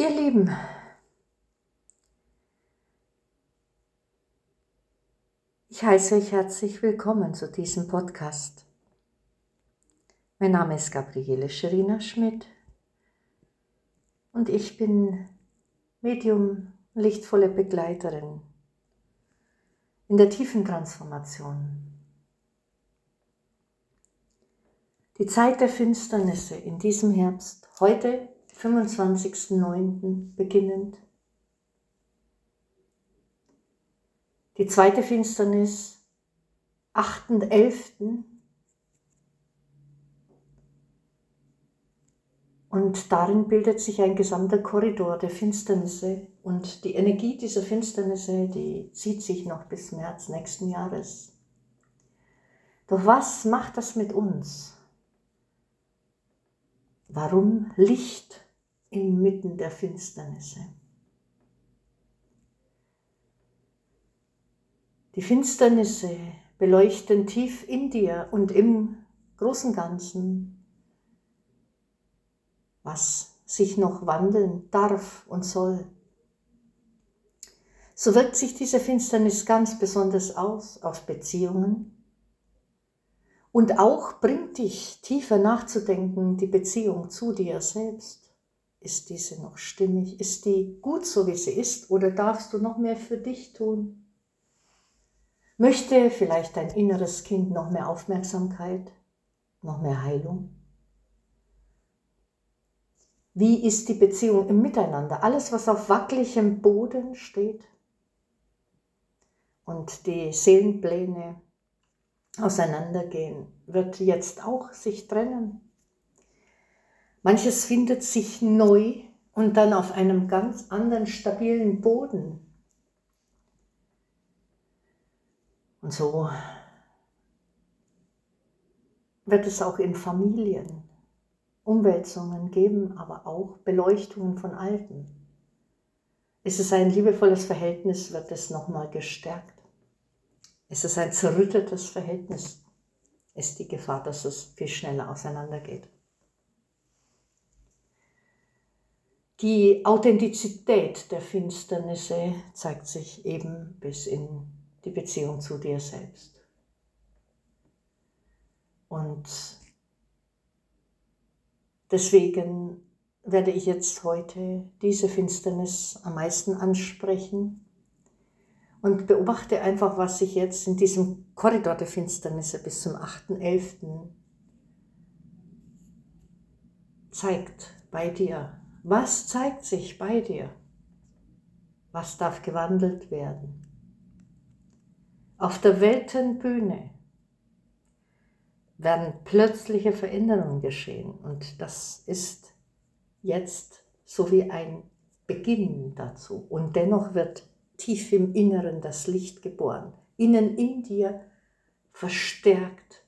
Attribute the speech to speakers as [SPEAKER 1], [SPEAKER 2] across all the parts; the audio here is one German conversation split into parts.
[SPEAKER 1] Ihr Lieben, ich heiße euch herzlich willkommen zu diesem Podcast. Mein Name ist Gabriele Scherina Schmidt und ich bin Medium, lichtvolle Begleiterin in der tiefen Transformation. Die Zeit der Finsternisse in diesem Herbst, heute 25.09. beginnend. Die zweite Finsternis, 8.11. Und darin bildet sich ein gesamter Korridor der Finsternisse. Und die Energie dieser Finsternisse, die zieht sich noch bis März nächsten Jahres. Doch was macht das mit uns? Warum Licht inmitten der Finsternisse? Die Finsternisse beleuchten tief in dir und im großen Ganzen, was sich noch wandeln darf und soll. So wirkt sich diese Finsternis ganz besonders aus auf Beziehungen, und auch bringt dich tiefer nachzudenken, die Beziehung zu dir selbst. Ist diese noch stimmig? Ist die gut so, wie sie ist? Oder darfst du noch mehr für dich tun? Möchte vielleicht dein inneres Kind noch mehr Aufmerksamkeit, noch mehr Heilung? Wie ist die Beziehung im Miteinander? Alles, was auf wackeligem Boden steht und die Seelenpläne auseinandergehen, wird jetzt auch sich trennen. Manches findet sich neu und dann auf einem ganz anderen stabilen Boden. Und so wird es auch in Familien Umwälzungen geben, aber auch Beleuchtungen von Alten. Ist es ein liebevolles Verhältnis, wird es nochmal gestärkt. Ist es ein zerrüttetes Verhältnis, ist die Gefahr, dass es viel schneller auseinandergeht. Die Authentizität der Finsternisse zeigt sich eben bis in die Beziehung zu dir selbst. Und deswegen werde ich jetzt heute diese Finsternis am meisten ansprechen und beobachte einfach, was sich jetzt in diesem Korridor der Finsternisse bis zum 8.11. zeigt bei dir. Was zeigt sich bei dir? Was darf gewandelt werden? Auf der Weltenbühne werden plötzliche Veränderungen geschehen und das ist jetzt so wie ein Beginn dazu. Und dennoch wird tief im Inneren das Licht geboren, innen in dir verstärkt.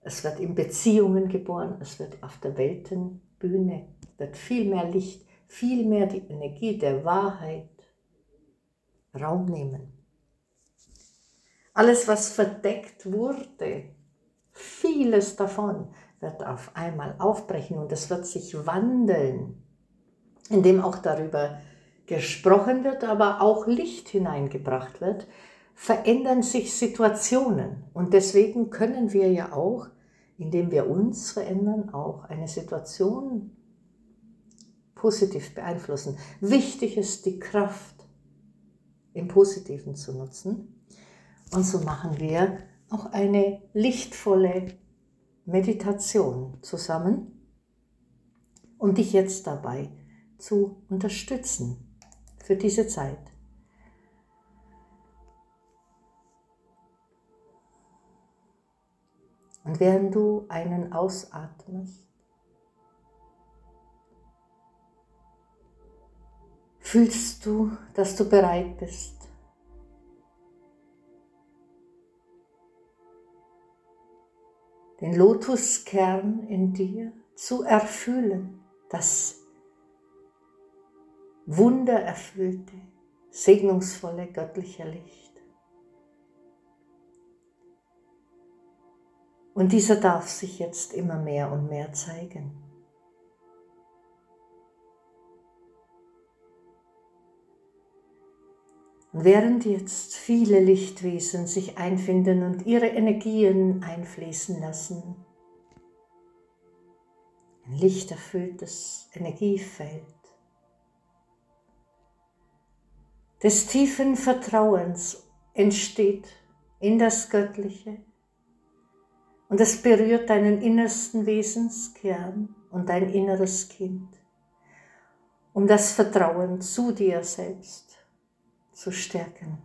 [SPEAKER 1] Es wird in Beziehungen geboren, es wird auf der Weltenbühne, wird viel mehr Licht, viel mehr die Energie der Wahrheit Raum nehmen. Alles, was verdeckt wurde, vieles davon wird auf einmal aufbrechen und es wird sich wandeln, indem auch darüber gesprochen wird, aber auch Licht hineingebracht wird, verändern sich Situationen. Und deswegen können wir ja auch, indem wir uns verändern, auch eine Situation positiv beeinflussen. Wichtig ist die Kraft im Positiven zu nutzen. Und so machen wir auch eine lichtvolle Meditation zusammen, um dich jetzt dabei zu unterstützen für diese Zeit. Und während du einen ausatmest, fühlst du, dass du bereit bist, den Lotuskern in dir zu erfüllen, das wundererfüllte, segnungsvolle göttliche Licht. Und dieser darf sich jetzt immer mehr und mehr zeigen. Während jetzt viele Lichtwesen sich einfinden und ihre Energien einfließen lassen, ein lichterfülltes Energiefeld. Des tiefen Vertrauens entsteht in das Göttliche. Und es berührt deinen innersten Wesenskern und dein inneres Kind, um das Vertrauen zu dir selbst zu stärken.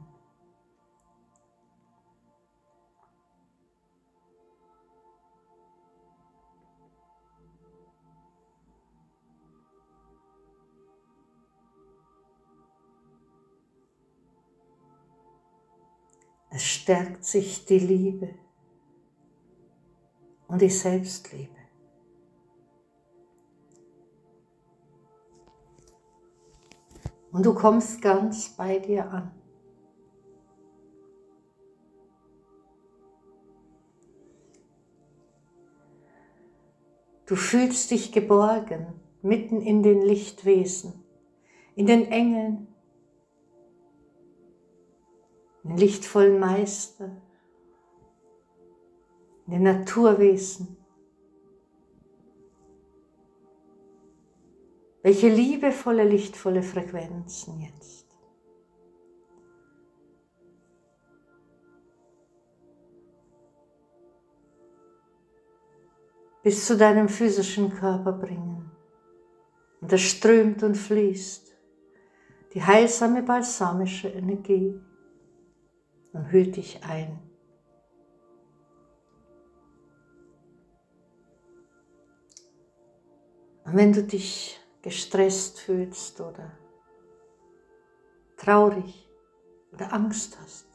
[SPEAKER 1] Es stärkt sich die Liebe und die Selbstliebe. Und du kommst ganz bei dir an. Du fühlst dich geborgen mitten in den Lichtwesen, in den Engeln, in den lichtvollen Meister, in den Naturwesen. Welche liebevolle, lichtvolle Frequenzen jetzt. Bis zu deinem physischen Körper bringen. Und es strömt und fließt die heilsame balsamische Energie und hüllt dich ein. Und wenn du dich gestresst fühlst oder traurig oder Angst hast,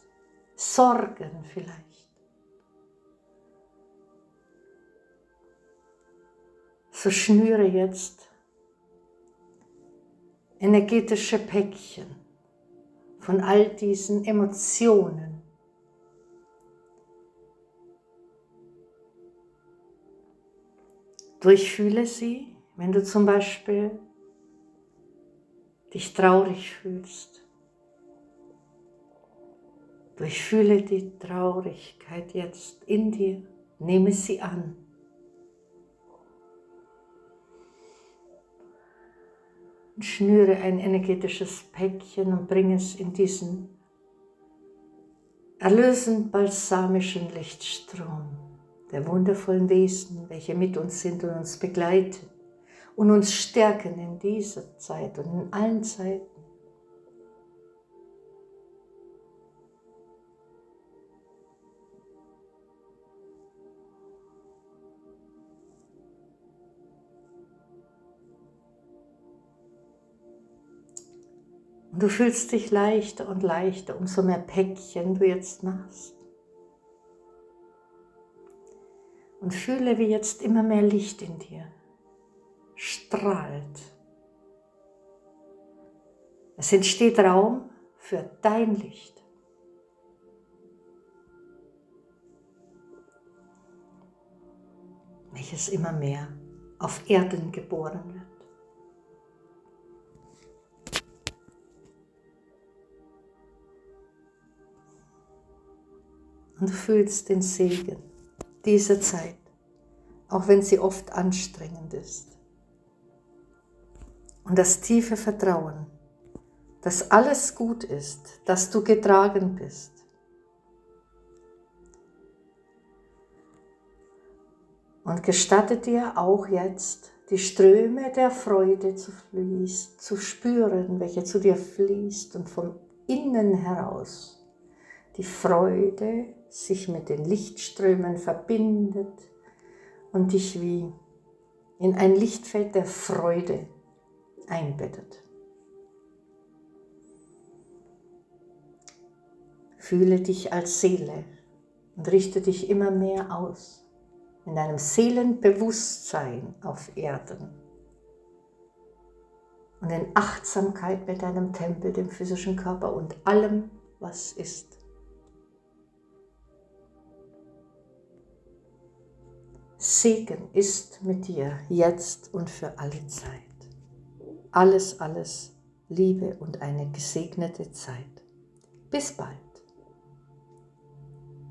[SPEAKER 1] Sorgen vielleicht. So schnüre jetzt energetische Päckchen von all diesen Emotionen. Durchfühle sie wenn du zum Beispiel dich traurig fühlst, durchfühle die Traurigkeit jetzt in dir, nehme sie an. Und schnüre ein energetisches Päckchen und bring es in diesen erlösend balsamischen Lichtstrom der wundervollen Wesen, welche mit uns sind und uns begleiten und uns stärken in dieser Zeit und in allen Zeiten. Und du fühlst dich leichter und leichter, umso mehr Päckchen du jetzt machst. Und fühle, wie jetzt immer mehr Licht in dir strahlt. Es entsteht Raum für dein Licht. welches immer mehr auf Erden geboren wird. Und fühlst den Segen dieser Zeit, auch wenn sie oft anstrengend ist und das tiefe Vertrauen, dass alles gut ist, dass du getragen bist. Und gestatte dir auch jetzt die Ströme der Freude zu, fließen, zu spüren, welche zu dir fließt und von innen heraus die Freude sich mit den Lichtströmen verbindet und dich wie in ein Lichtfeld der Freude einbettet. Fühle dich als Seele und richte dich immer mehr aus in deinem Seelenbewusstsein auf Erden und in Achtsamkeit mit deinem Tempel, dem physischen Körper und allem, was ist. Segen ist mit dir jetzt und für alle Zeit alles, alles Liebe und eine gesegnete Zeit. Bis bald.